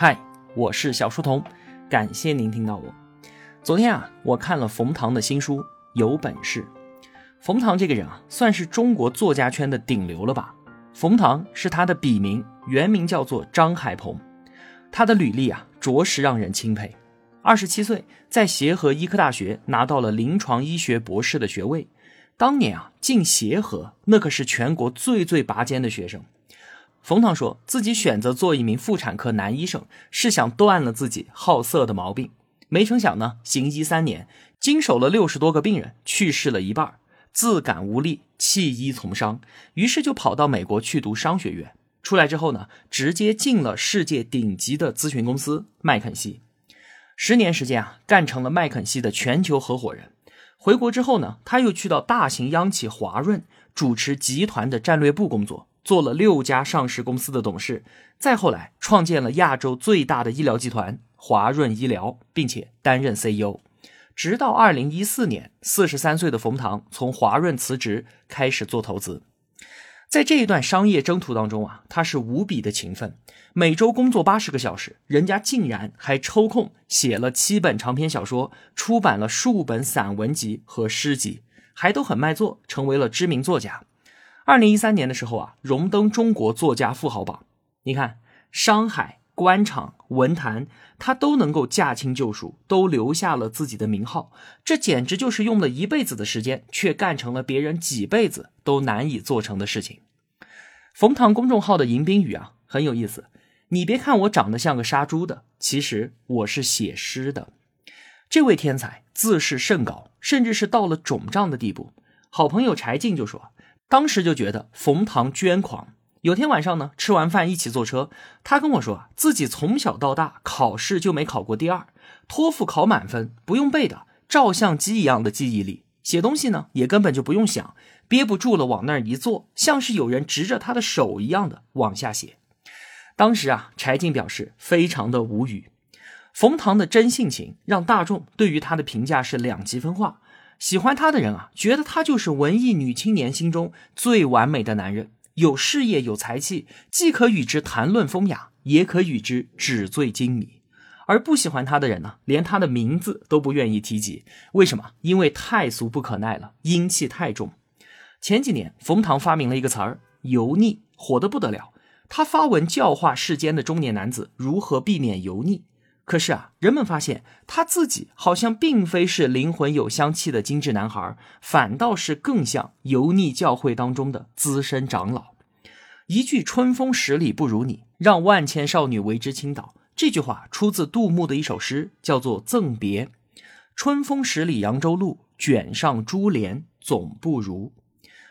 嗨，我是小书童，感谢您听到我。昨天啊，我看了冯唐的新书《有本事》。冯唐这个人啊，算是中国作家圈的顶流了吧？冯唐是他的笔名，原名叫做张海鹏。他的履历啊，着实让人钦佩。二十七岁，在协和医科大学拿到了临床医学博士的学位。当年啊，进协和那可是全国最最拔尖的学生。冯唐说自己选择做一名妇产科男医生，是想断了自己好色的毛病。没成想呢，行医三年，经手了六十多个病人，去世了一半，自感无力，弃医从商，于是就跑到美国去读商学院。出来之后呢，直接进了世界顶级的咨询公司麦肯锡，十年时间啊，干成了麦肯锡的全球合伙人。回国之后呢，他又去到大型央企华润，主持集团的战略部工作。做了六家上市公司的董事，再后来创建了亚洲最大的医疗集团华润医疗，并且担任 CEO，直到二零一四年，四十三岁的冯唐从华润辞职，开始做投资。在这一段商业征途当中啊，他是无比的勤奋，每周工作八十个小时，人家竟然还抽空写了七本长篇小说，出版了数本散文集和诗集，还都很卖座，成为了知名作家。二零一三年的时候啊，荣登中国作家富豪榜。你看，商海、官场、文坛，他都能够驾轻就熟，都留下了自己的名号。这简直就是用了一辈子的时间，却干成了别人几辈子都难以做成的事情。冯唐公众号的迎宾语啊，很有意思。你别看我长得像个杀猪的，其实我是写诗的。这位天才自视甚高，甚至是到了肿胀的地步。好朋友柴静就说。当时就觉得冯唐捐狂。有天晚上呢，吃完饭一起坐车，他跟我说啊，自己从小到大考试就没考过第二，托福考满分，不用背的，照相机一样的记忆力，写东西呢也根本就不用想，憋不住了往那儿一坐，像是有人执着他的手一样的往下写。当时啊，柴静表示非常的无语。冯唐的真性情让大众对于他的评价是两极分化。喜欢他的人啊，觉得他就是文艺女青年心中最完美的男人，有事业有才气，既可与之谈论风雅，也可与之纸醉金迷。而不喜欢他的人呢，连他的名字都不愿意提及。为什么？因为太俗不可耐了，阴气太重。前几年，冯唐发明了一个词儿“油腻”，火得不得了。他发文教化世间的中年男子如何避免油腻。可是啊，人们发现他自己好像并非是灵魂有香气的精致男孩，反倒是更像油腻教会当中的资深长老。一句“春风十里不如你，让万千少女为之倾倒”，这句话出自杜牧的一首诗，叫做《赠别》：“春风十里扬州路，卷上珠帘总不如。”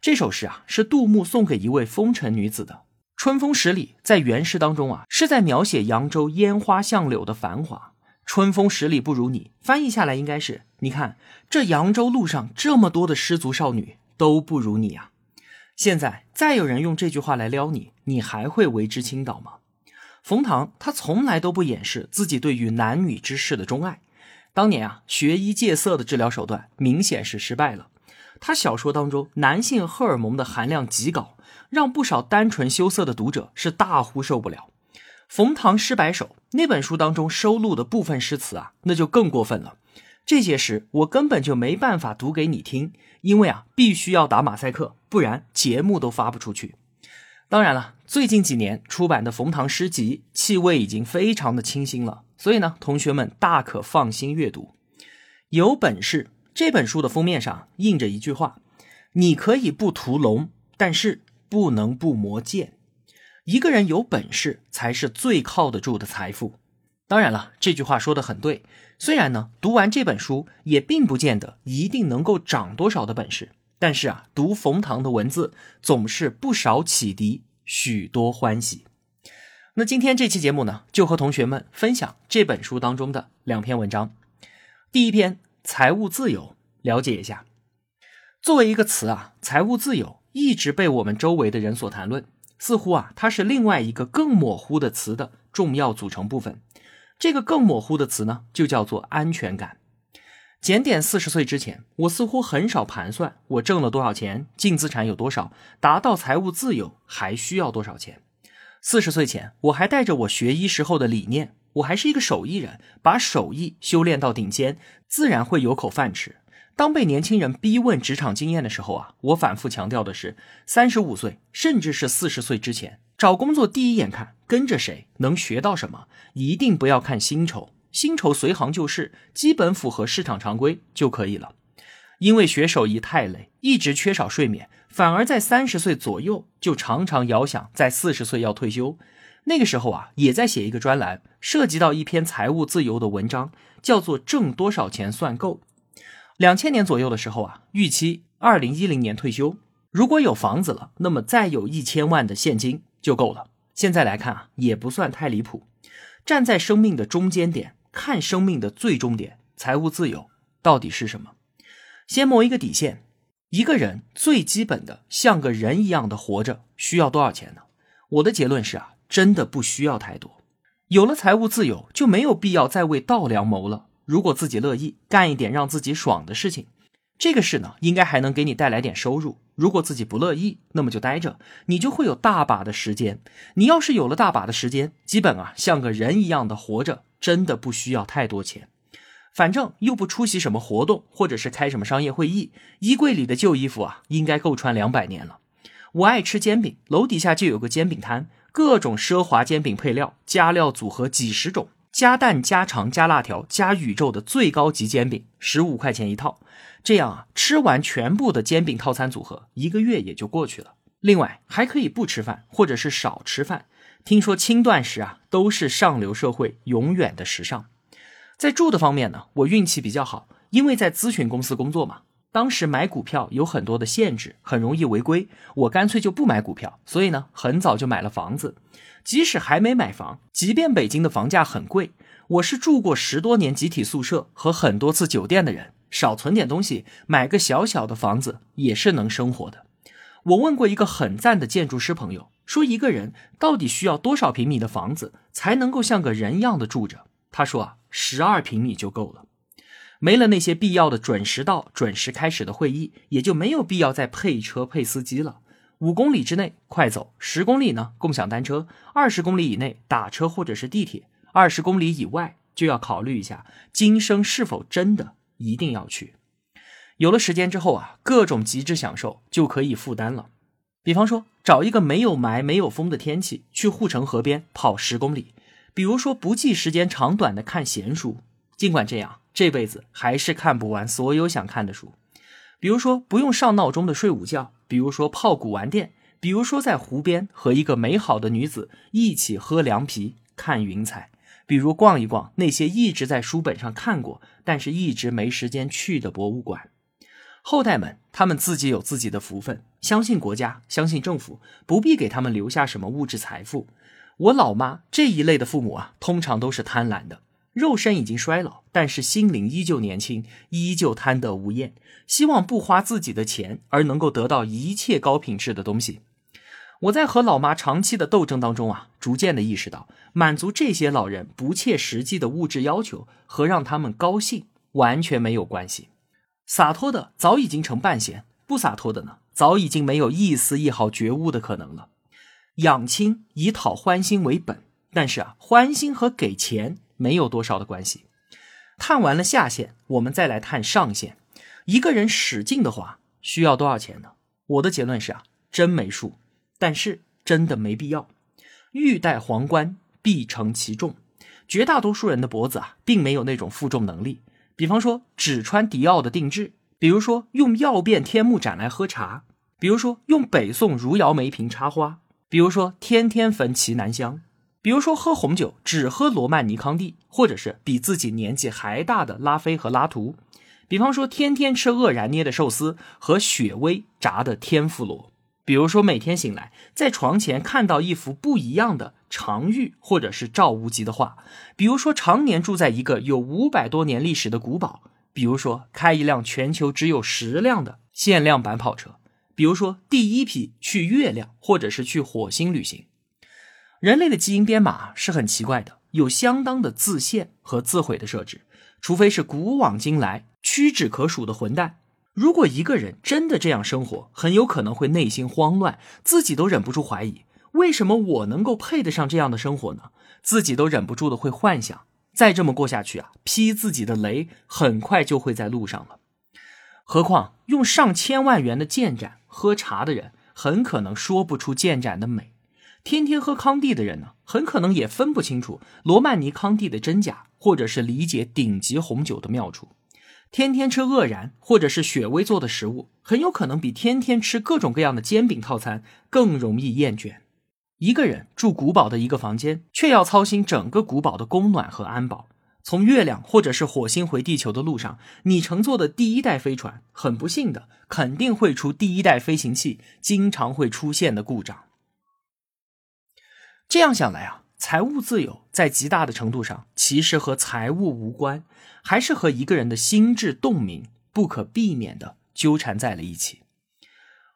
这首诗啊，是杜牧送给一位风尘女子的。春风十里，在原诗当中啊，是在描写扬州烟花巷柳的繁华。春风十里不如你，翻译下来应该是：你看这扬州路上这么多的失足少女，都不如你啊。现在再有人用这句话来撩你，你还会为之倾倒吗？冯唐他从来都不掩饰自己对于男女之事的钟爱。当年啊，学医戒色的治疗手段明显是失败了。他小说当中男性荷尔蒙的含量极高。让不少单纯羞涩的读者是大呼受不了。冯唐诗百首那本书当中收录的部分诗词啊，那就更过分了。这些诗我根本就没办法读给你听，因为啊，必须要打马赛克，不然节目都发不出去。当然了，最近几年出版的冯唐诗集气味已经非常的清新了，所以呢，同学们大可放心阅读。有本事这本书的封面上印着一句话：“你可以不屠龙，但是。”不能不磨剑，一个人有本事才是最靠得住的财富。当然了，这句话说的很对。虽然呢，读完这本书也并不见得一定能够长多少的本事，但是啊，读冯唐的文字总是不少启迪，许多欢喜。那今天这期节目呢，就和同学们分享这本书当中的两篇文章。第一篇，财务自由，了解一下。作为一个词啊，财务自由。一直被我们周围的人所谈论，似乎啊，它是另外一个更模糊的词的重要组成部分。这个更模糊的词呢，就叫做安全感。检点四十岁之前，我似乎很少盘算我挣了多少钱，净资产有多少，达到财务自由还需要多少钱。四十岁前，我还带着我学医时候的理念，我还是一个手艺人，把手艺修炼到顶尖，自然会有口饭吃。当被年轻人逼问职场经验的时候啊，我反复强调的是，三十五岁甚至是四十岁之前找工作，第一眼看跟着谁能学到什么，一定不要看薪酬，薪酬随行就市，基本符合市场常规就可以了。因为学手艺太累，一直缺少睡眠，反而在三十岁左右就常常遥想在四十岁要退休。那个时候啊，也在写一个专栏，涉及到一篇财务自由的文章，叫做“挣多少钱算够”。两千年左右的时候啊，预期二零一零年退休。如果有房子了，那么再有一千万的现金就够了。现在来看啊，也不算太离谱。站在生命的中间点，看生命的最终点，财务自由到底是什么？先摸一个底线：一个人最基本的像个人一样的活着，需要多少钱呢？我的结论是啊，真的不需要太多。有了财务自由，就没有必要再为稻粱谋了。如果自己乐意干一点让自己爽的事情，这个事呢，应该还能给你带来点收入。如果自己不乐意，那么就待着，你就会有大把的时间。你要是有了大把的时间，基本啊像个人一样的活着，真的不需要太多钱。反正又不出席什么活动，或者是开什么商业会议，衣柜里的旧衣服啊，应该够穿两百年了。我爱吃煎饼，楼底下就有个煎饼摊，各种奢华煎饼配料，加料组合几十种。加蛋、加肠、加辣条、加宇宙的最高级煎饼，十五块钱一套。这样啊，吃完全部的煎饼套餐组合，一个月也就过去了。另外还可以不吃饭，或者是少吃饭。听说轻断食啊，都是上流社会永远的时尚。在住的方面呢，我运气比较好，因为在咨询公司工作嘛。当时买股票有很多的限制，很容易违规，我干脆就不买股票。所以呢，很早就买了房子。即使还没买房，即便北京的房价很贵，我是住过十多年集体宿舍和很多次酒店的人，少存点东西，买个小小的房子也是能生活的。我问过一个很赞的建筑师朋友，说一个人到底需要多少平米的房子才能够像个人一样的住着？他说啊，十二平米就够了。没了那些必要的准时到、准时开始的会议，也就没有必要再配车配司机了。五公里之内快走，十公里呢共享单车，二十公里以内打车或者是地铁，二十公里以外就要考虑一下今生是否真的一定要去。有了时间之后啊，各种极致享受就可以负担了。比方说，找一个没有霾、没有风的天气，去护城河边跑十公里；比如说，不计时间长短的看闲书，尽管这样，这辈子还是看不完所有想看的书。比如说，不用上闹钟的睡午觉。比如说泡古玩店，比如说在湖边和一个美好的女子一起喝凉皮、看云彩，比如逛一逛那些一直在书本上看过，但是一直没时间去的博物馆。后代们，他们自己有自己的福分，相信国家，相信政府，不必给他们留下什么物质财富。我老妈这一类的父母啊，通常都是贪婪的。肉身已经衰老，但是心灵依旧年轻，依旧贪得无厌，希望不花自己的钱而能够得到一切高品质的东西。我在和老妈长期的斗争当中啊，逐渐的意识到，满足这些老人不切实际的物质要求和让他们高兴完全没有关系。洒脱的早已经成半仙，不洒脱的呢，早已经没有一丝一毫觉悟的可能了。养亲以讨欢心为本，但是啊，欢心和给钱。没有多少的关系。探完了下限，我们再来探上限。一个人使劲的话，需要多少钱呢？我的结论是啊，真没数。但是真的没必要。欲戴皇冠，必承其重。绝大多数人的脖子啊，并没有那种负重能力。比方说，只穿迪奥的定制；比如说，用曜变天目盏来喝茶；比如说，用北宋汝窑梅瓶插花；比如说，天天焚奇楠香。比如说喝红酒只喝罗曼尼康帝，或者是比自己年纪还大的拉菲和拉图；比方说天天吃愕然捏的寿司和雪薇炸的天妇罗；比如说每天醒来在床前看到一幅不一样的常玉或者是赵无极的画；比如说常年住在一个有五百多年历史的古堡；比如说开一辆全球只有十辆的限量版跑车；比如说第一批去月亮或者是去火星旅行。人类的基因编码是很奇怪的，有相当的自限和自毁的设置，除非是古往今来屈指可数的混蛋。如果一个人真的这样生活，很有可能会内心慌乱，自己都忍不住怀疑：为什么我能够配得上这样的生活呢？自己都忍不住的会幻想，再这么过下去啊，劈自己的雷很快就会在路上了。何况用上千万元的建盏喝茶的人，很可能说不出建盏的美；天天喝康帝的人呢，很可能也分不清楚罗曼尼康帝的真假，或者是理解顶级红酒的妙处。天天吃愕然或者是雪薇做的食物，很有可能比天天吃各种各样的煎饼套餐更容易厌倦。一个人住古堡的一个房间，却要操心整个古堡的供暖和安保。从月亮或者是火星回地球的路上，你乘坐的第一代飞船，很不幸的肯定会出第一代飞行器经常会出现的故障。这样想来啊，财务自由在极大的程度上其实和财务无关。还是和一个人的心智洞明不可避免的纠缠在了一起。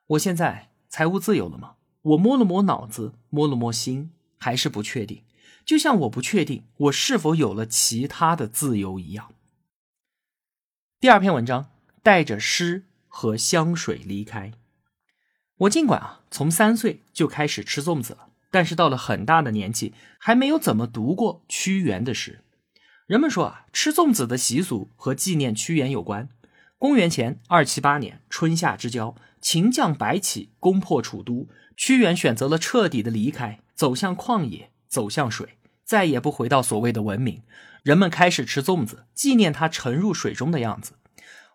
我现在财务自由了吗？我摸了摸脑子，摸了摸心，还是不确定。就像我不确定我是否有了其他的自由一样。第二篇文章带着诗和香水离开。我尽管啊从三岁就开始吃粽子了，但是到了很大的年纪，还没有怎么读过屈原的诗。人们说啊，吃粽子的习俗和纪念屈原有关。公元前二七八年春夏之交，秦将白起攻破楚都，屈原选择了彻底的离开，走向旷野，走向水，再也不回到所谓的文明。人们开始吃粽子，纪念他沉入水中的样子。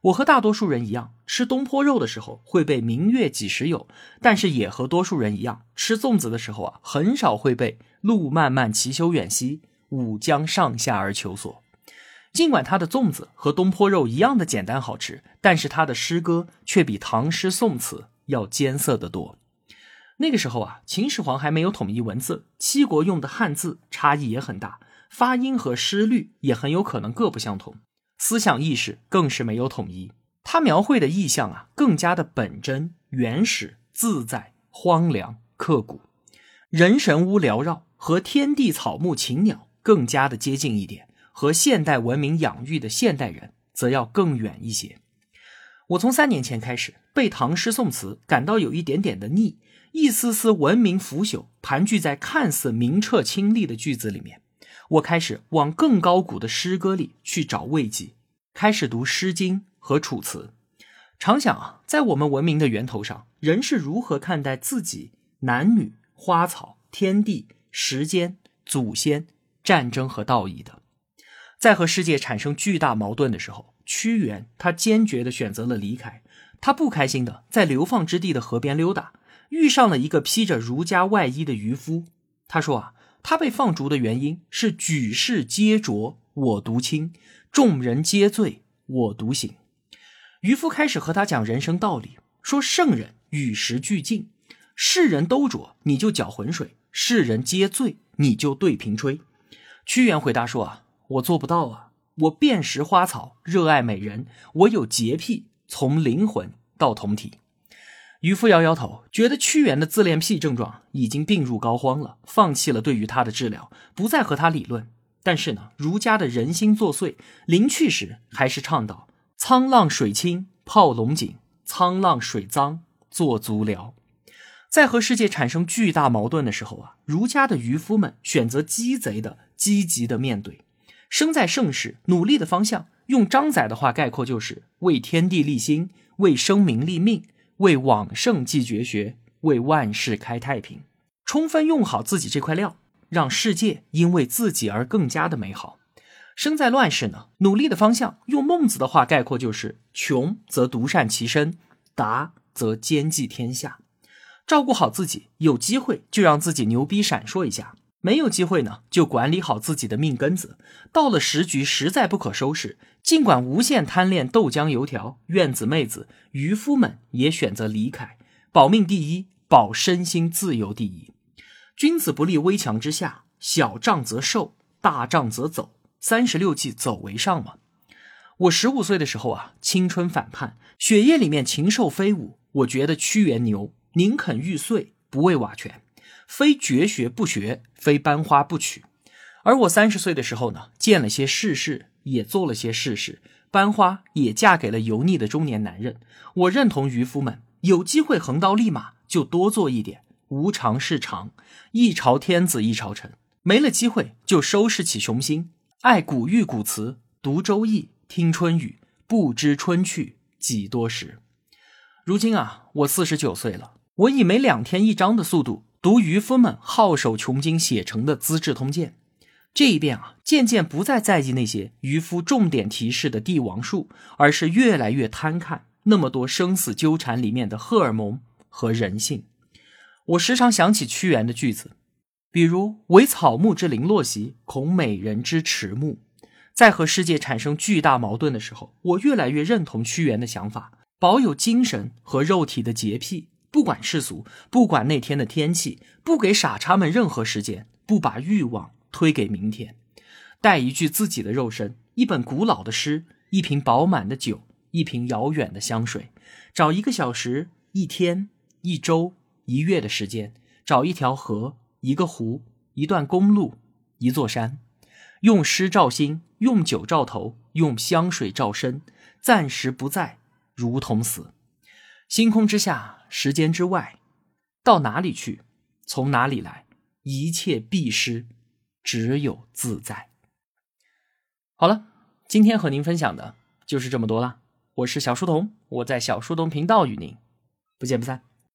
我和大多数人一样，吃东坡肉的时候会被“明月几时有”，但是也和多数人一样，吃粽子的时候啊，很少会被“路漫漫其修远兮”。吾将上下而求索。尽管他的粽子和东坡肉一样的简单好吃，但是他的诗歌却比唐诗宋词要艰涩得多。那个时候啊，秦始皇还没有统一文字，七国用的汉字差异也很大，发音和诗律也很有可能各不相同，思想意识更是没有统一。他描绘的意象啊，更加的本真、原始、自在、荒凉、刻骨，人神屋缭绕，和天地草木禽鸟。更加的接近一点，和现代文明养育的现代人则要更远一些。我从三年前开始背唐诗宋词，感到有一点点的腻，一丝丝文明腐朽盘踞在看似明澈清丽的句子里面。我开始往更高古的诗歌里去找慰藉，开始读《诗经》和《楚辞》。常想啊，在我们文明的源头上，人是如何看待自己、男女、花草、天地、时间、祖先？战争和道义的，在和世界产生巨大矛盾的时候，屈原他坚决的选择了离开。他不开心的在流放之地的河边溜达，遇上了一个披着儒家外衣的渔夫。他说啊，他被放逐的原因是举世皆浊我独清，众人皆醉我独醒。渔夫开始和他讲人生道理，说圣人与时俱进，世人都浊你就搅浑水，世人皆醉你就对瓶吹。屈原回答说：“啊，我做不到啊！我辨识花草，热爱美人，我有洁癖，从灵魂到酮体。”渔夫摇摇头，觉得屈原的自恋癖症状已经病入膏肓了，放弃了对于他的治疗，不再和他理论。但是呢，儒家的人心作祟，临去时还是倡导：“沧浪水清泡龙井，沧浪水脏做足疗。”在和世界产生巨大矛盾的时候啊，儒家的渔夫们选择鸡贼的。积极的面对，生在盛世，努力的方向，用张载的话概括就是为天地立心，为生民立命，为往圣继绝学，为万世开太平。充分用好自己这块料，让世界因为自己而更加的美好。生在乱世呢，努力的方向，用孟子的话概括就是穷则独善其身，达则兼济天下。照顾好自己，有机会就让自己牛逼闪烁一下。没有机会呢，就管理好自己的命根子。到了时局实在不可收拾，尽管无限贪恋豆浆油条、院子妹子，渔夫们也选择离开，保命第一，保身心自由第一。君子不立危墙之下，小仗则受，大仗则走。三十六计，走为上嘛。我十五岁的时候啊，青春反叛，血液里面禽兽飞舞。我觉得屈原牛，宁肯玉碎，不为瓦全。非绝学不学，非班花不娶。而我三十岁的时候呢，见了些世事，也做了些世事，班花也嫁给了油腻的中年男人。我认同渔夫们，有机会横刀立马就多做一点，无常是常，一朝天子一朝臣，没了机会就收拾起雄心，爱古玉古词，读周易，听春雨，不知春去几多时。如今啊，我四十九岁了，我以每两天一章的速度读渔夫们好手穷经写成的《资治通鉴》。这一遍啊，渐渐不再在意那些渔夫重点提示的帝王术，而是越来越贪看那么多生死纠缠里面的荷尔蒙和人性。我时常想起屈原的句子，比如“惟草木之零落兮，恐美人之迟暮”。在和世界产生巨大矛盾的时候，我越来越认同屈原的想法，保有精神和肉体的洁癖，不管世俗，不管那天的天气，不给傻叉们任何时间，不把欲望。推给明天，带一具自己的肉身，一本古老的诗，一瓶饱满的酒，一瓶遥远的香水，找一个小时、一天、一周、一月的时间，找一条河、一个湖、一段公路、一座山，用诗照心，用酒照头，用香水照身，暂时不在，如同死。星空之下，时间之外，到哪里去？从哪里来？一切必失。只有自在。好了，今天和您分享的就是这么多了。我是小书童，我在小书童频道与您不见不散。